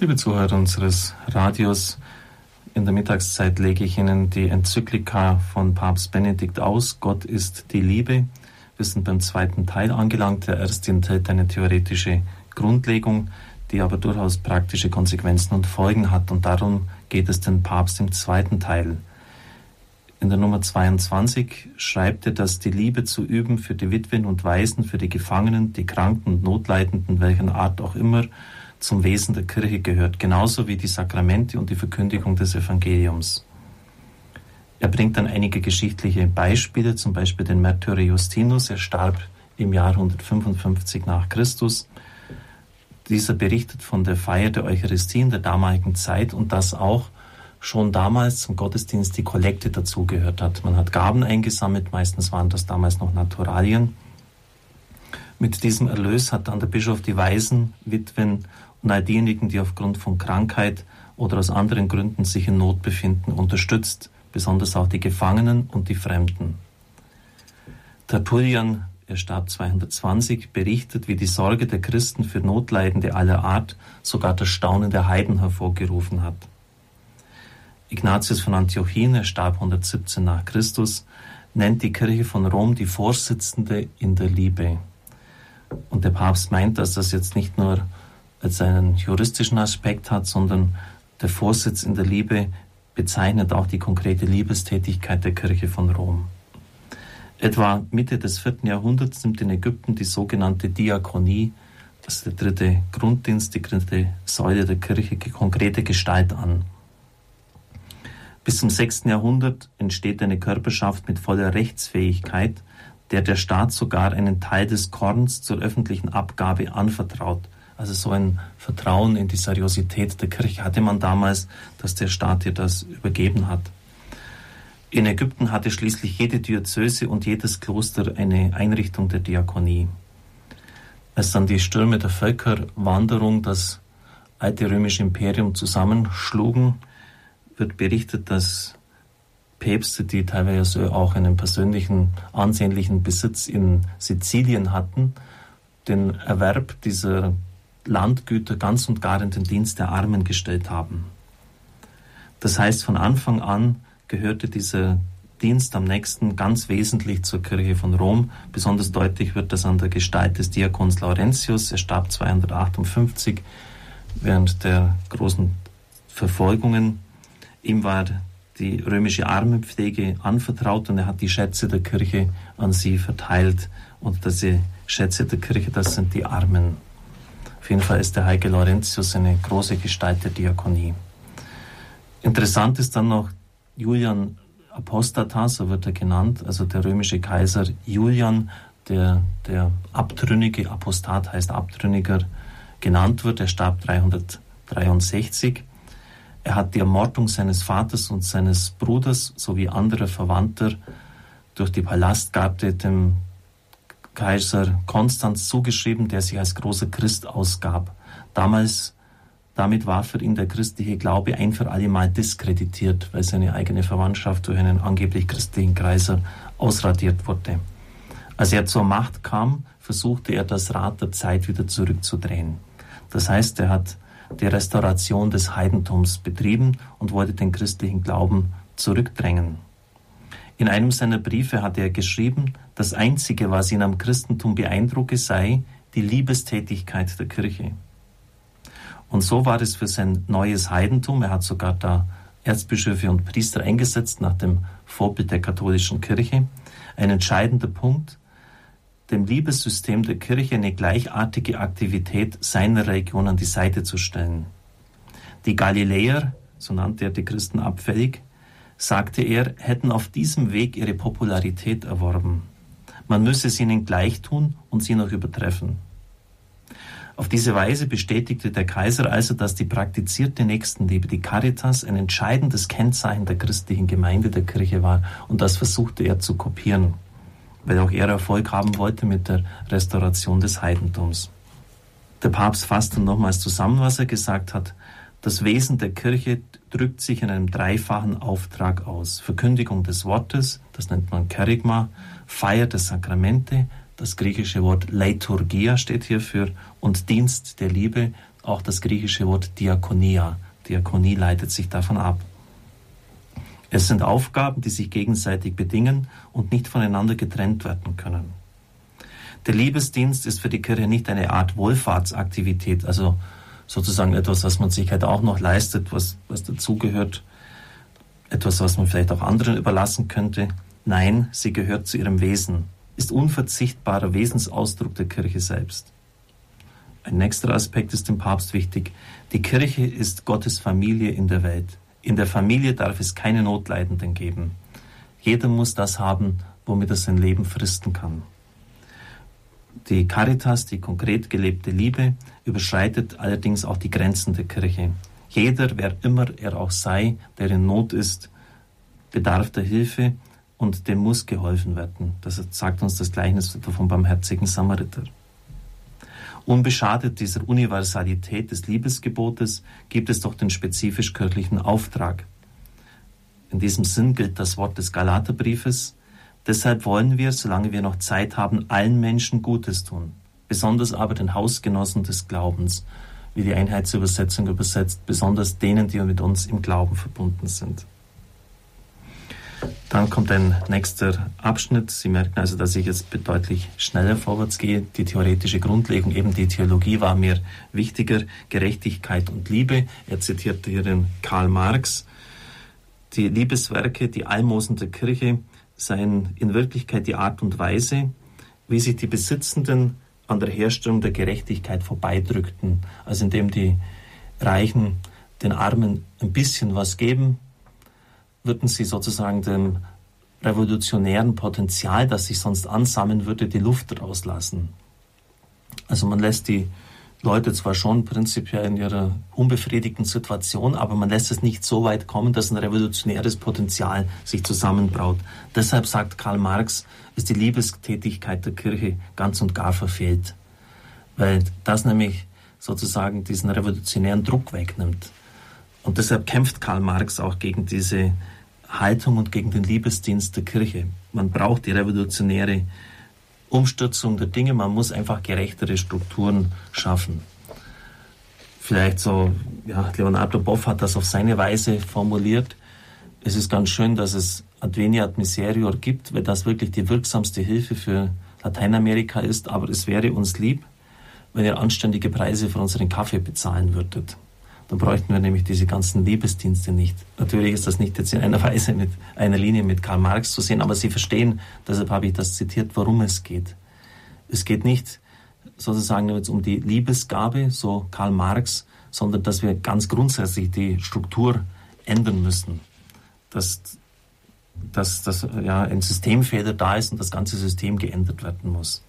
Liebe Zuhörer unseres Radios, in der Mittagszeit lege ich Ihnen die Enzyklika von Papst Benedikt aus. Gott ist die Liebe. Wir sind beim zweiten Teil angelangt. Der erste enthält eine theoretische Grundlegung, die aber durchaus praktische Konsequenzen und Folgen hat. Und darum geht es den Papst im zweiten Teil. In der Nummer 22 schreibt er, dass die Liebe zu üben für die Witwen und Waisen, für die Gefangenen, die Kranken und Notleidenden, welchen Art auch immer, zum Wesen der Kirche gehört, genauso wie die Sakramente und die Verkündigung des Evangeliums. Er bringt dann einige geschichtliche Beispiele, zum Beispiel den Märtyrer Justinus. Er starb im Jahr 155 nach Christus. Dieser berichtet von der Feier der Eucharistie in der damaligen Zeit und dass auch schon damals zum Gottesdienst die Kollekte dazugehört hat. Man hat Gaben eingesammelt, meistens waren das damals noch Naturalien. Mit diesem Erlös hat dann der Bischof die Waisen, Witwen und all diejenigen, die aufgrund von Krankheit oder aus anderen Gründen sich in Not befinden, unterstützt, besonders auch die Gefangenen und die Fremden. Tertullian, er starb 220, berichtet, wie die Sorge der Christen für Notleidende aller Art sogar das Staunen der Heiden hervorgerufen hat. Ignatius von Antiochien, er starb 117 nach Christus, nennt die Kirche von Rom die Vorsitzende in der Liebe. Und der Papst meint, dass das jetzt nicht nur als einen juristischen Aspekt hat, sondern der Vorsitz in der Liebe bezeichnet auch die konkrete Liebestätigkeit der Kirche von Rom. Etwa Mitte des vierten Jahrhunderts nimmt in Ägypten die sogenannte Diakonie, das ist der dritte Grunddienst, die dritte Säule der Kirche, konkrete Gestalt an. Bis zum sechsten Jahrhundert entsteht eine Körperschaft mit voller Rechtsfähigkeit, der der Staat sogar einen Teil des Korns zur öffentlichen Abgabe anvertraut. Also so ein Vertrauen in die Seriosität der Kirche hatte man damals, dass der Staat ihr das übergeben hat. In Ägypten hatte schließlich jede Diözese und jedes Kloster eine Einrichtung der Diakonie. Als dann die Stürme der Völkerwanderung das alte römische Imperium zusammenschlugen, wird berichtet, dass Päpste, die teilweise auch einen persönlichen ansehnlichen Besitz in Sizilien hatten, den Erwerb dieser Landgüter ganz und gar in den Dienst der Armen gestellt haben. Das heißt, von Anfang an gehörte dieser Dienst am nächsten ganz wesentlich zur Kirche von Rom. Besonders deutlich wird das an der Gestalt des Diakons Laurentius. Er starb 258 während der großen Verfolgungen. Ihm war die römische Armenpflege anvertraut und er hat die Schätze der Kirche an sie verteilt. Und diese Schätze der Kirche, das sind die Armen. Auf jeden Fall ist der heilige Laurentius eine große Gestalt der Diakonie. Interessant ist dann noch Julian Apostatas, so wird er genannt, also der römische Kaiser Julian, der der abtrünnige Apostat heißt Abtrünniger genannt wird. Er starb 363. Er hat die Ermordung seines Vaters und seines Bruders sowie anderer Verwandter durch die Palastgarde dem Kaiser Konstanz zugeschrieben, der sich als großer Christ ausgab. Damals, damit war für ihn der christliche Glaube ein für alle Mal diskreditiert, weil seine eigene Verwandtschaft durch einen angeblich christlichen Kaiser ausradiert wurde. Als er zur Macht kam, versuchte er das Rad der Zeit wieder zurückzudrehen. Das heißt, er hat die Restauration des Heidentums betrieben und wollte den christlichen Glauben zurückdrängen. In einem seiner Briefe hatte er geschrieben, das Einzige, was ihn am Christentum beeindrucke, sei die Liebestätigkeit der Kirche. Und so war es für sein neues Heidentum. Er hat sogar da Erzbischöfe und Priester eingesetzt nach dem Vorbild der katholischen Kirche. Ein entscheidender Punkt, dem Liebessystem der Kirche eine gleichartige Aktivität seiner Religion an die Seite zu stellen. Die Galiläer, so nannte er die Christen abfällig, sagte er, hätten auf diesem Weg ihre Popularität erworben. Man müsse es ihnen gleich tun und sie noch übertreffen. Auf diese Weise bestätigte der Kaiser also, dass die praktizierte Nächstenliebe, die Caritas, ein entscheidendes Kennzeichen der christlichen Gemeinde der Kirche war. Und das versuchte er zu kopieren, weil auch er Erfolg haben wollte mit der Restauration des Heidentums. Der Papst fasst dann nochmals zusammen, was er gesagt hat. Das Wesen der Kirche drückt sich in einem dreifachen Auftrag aus. Verkündigung des Wortes, das nennt man Kerygma, Feier der Sakramente, das griechische Wort Leiturgia steht hierfür, und Dienst der Liebe, auch das griechische Wort Diakonia. Diakonie leitet sich davon ab. Es sind Aufgaben, die sich gegenseitig bedingen und nicht voneinander getrennt werden können. Der Liebesdienst ist für die Kirche nicht eine Art Wohlfahrtsaktivität, also sozusagen etwas, was man sich halt auch noch leistet, was, was dazugehört, etwas, was man vielleicht auch anderen überlassen könnte. Nein, sie gehört zu ihrem Wesen, ist unverzichtbarer Wesensausdruck der Kirche selbst. Ein nächster Aspekt ist dem Papst wichtig. Die Kirche ist Gottes Familie in der Welt. In der Familie darf es keine Notleidenden geben. Jeder muss das haben, womit er sein Leben fristen kann. Die Caritas, die konkret gelebte Liebe, überschreitet allerdings auch die Grenzen der Kirche. Jeder, wer immer er auch sei, der in Not ist, bedarf der Hilfe und dem muss geholfen werden. Das sagt uns das Gleichnis vom barmherzigen Samariter. Unbeschadet dieser Universalität des Liebesgebotes gibt es doch den spezifisch kirchlichen Auftrag. In diesem Sinn gilt das Wort des Galaterbriefes, deshalb wollen wir, solange wir noch Zeit haben, allen Menschen Gutes tun, besonders aber den Hausgenossen des Glaubens, wie die Einheitsübersetzung übersetzt, besonders denen, die mit uns im Glauben verbunden sind. Dann kommt ein nächster Abschnitt. Sie merken also, dass ich jetzt deutlich schneller vorwärts gehe. Die theoretische Grundlegung, eben die Theologie war mir wichtiger. Gerechtigkeit und Liebe. Er zitiert hier den Karl Marx. Die Liebeswerke, die Almosen der Kirche seien in Wirklichkeit die Art und Weise, wie sich die Besitzenden an der Herstellung der Gerechtigkeit vorbeidrückten. Also indem die Reichen den Armen ein bisschen was geben, würden sie sozusagen dem revolutionären Potenzial, das sich sonst ansammeln würde, die Luft rauslassen. Also man lässt die Leute zwar schon prinzipiell in ihrer unbefriedigten Situation, aber man lässt es nicht so weit kommen, dass ein revolutionäres Potenzial sich zusammenbraut. Deshalb sagt Karl Marx, ist die Liebestätigkeit der Kirche ganz und gar verfehlt, weil das nämlich sozusagen diesen revolutionären Druck wegnimmt. Und deshalb kämpft Karl Marx auch gegen diese Haltung und gegen den Liebesdienst der Kirche. Man braucht die revolutionäre Umstürzung der Dinge, man muss einfach gerechtere Strukturen schaffen. Vielleicht so, ja, Leonardo Boff hat das auf seine Weise formuliert. Es ist ganz schön, dass es Adveniat Miserior gibt, weil das wirklich die wirksamste Hilfe für Lateinamerika ist, aber es wäre uns lieb, wenn ihr anständige Preise für unseren Kaffee bezahlen würdet. Dann bräuchten wir nämlich diese ganzen Liebesdienste nicht. Natürlich ist das nicht jetzt in einer Weise mit einer Linie mit Karl Marx zu sehen, aber Sie verstehen, deshalb habe ich das zitiert, worum es geht. Es geht nicht sozusagen jetzt um die Liebesgabe, so Karl Marx, sondern dass wir ganz grundsätzlich die Struktur ändern müssen. Dass, dass, dass ja, ein Systemfehler da ist und das ganze System geändert werden muss.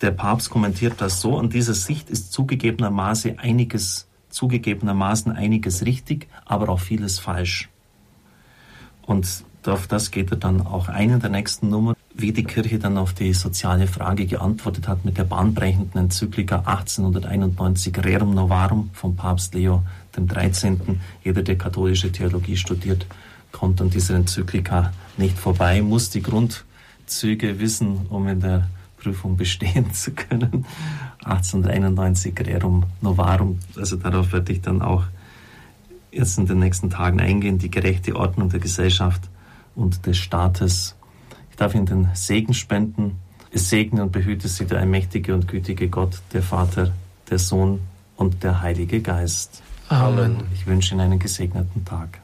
Der Papst kommentiert das so, an dieser Sicht ist zugegebenermaßen einiges zugegebenermaßen einiges richtig, aber auch vieles falsch. Und auf das geht er dann auch ein in der nächsten Nummer, wie die Kirche dann auf die soziale Frage geantwortet hat mit der bahnbrechenden Enzyklika 1891 Rerum Novarum vom Papst Leo XIII. Jeder, der katholische Theologie studiert, kommt an dieser Enzyklika nicht vorbei, muss die Grundzüge wissen, um in der Prüfung bestehen zu können. 1891 Rerum Novarum, also darauf werde ich dann auch jetzt in den nächsten Tagen eingehen, die gerechte Ordnung der Gesellschaft und des Staates. Ich darf Ihnen den Segen spenden. Es segne und behüte Sie der allmächtige und gütige Gott, der Vater, der Sohn und der Heilige Geist. Amen. Ich wünsche Ihnen einen gesegneten Tag.